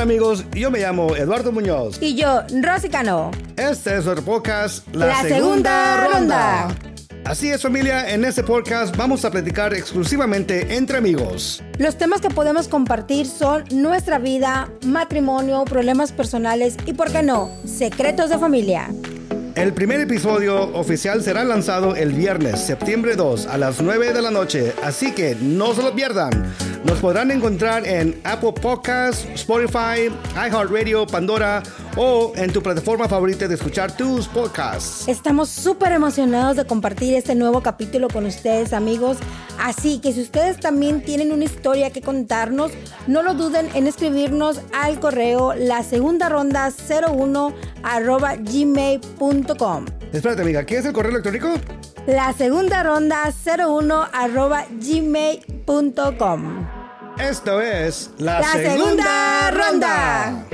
amigos, yo me llamo Eduardo Muñoz. Y yo, Rosy Cano. Este es nuestro podcast, La, la segunda, segunda ronda. Así es familia, en este podcast vamos a platicar exclusivamente entre amigos. Los temas que podemos compartir son nuestra vida, matrimonio, problemas personales y, ¿por qué no?, secretos de familia. El primer episodio oficial será lanzado el viernes, septiembre 2, a las 9 de la noche, así que no se lo pierdan. Nos podrán encontrar en Apple Podcasts, Spotify, iHeartRadio, Pandora o en tu plataforma favorita de escuchar tus podcasts. Estamos súper emocionados de compartir este nuevo capítulo con ustedes, amigos. Así que si ustedes también tienen una historia que contarnos, no lo duden en escribirnos al correo la segunda ronda 01 arroba gmail.com. Espérate, amiga, ¿qué es el correo electrónico? La segunda ronda 01 arroba gmail.com. Esto es la, segunda, ronda.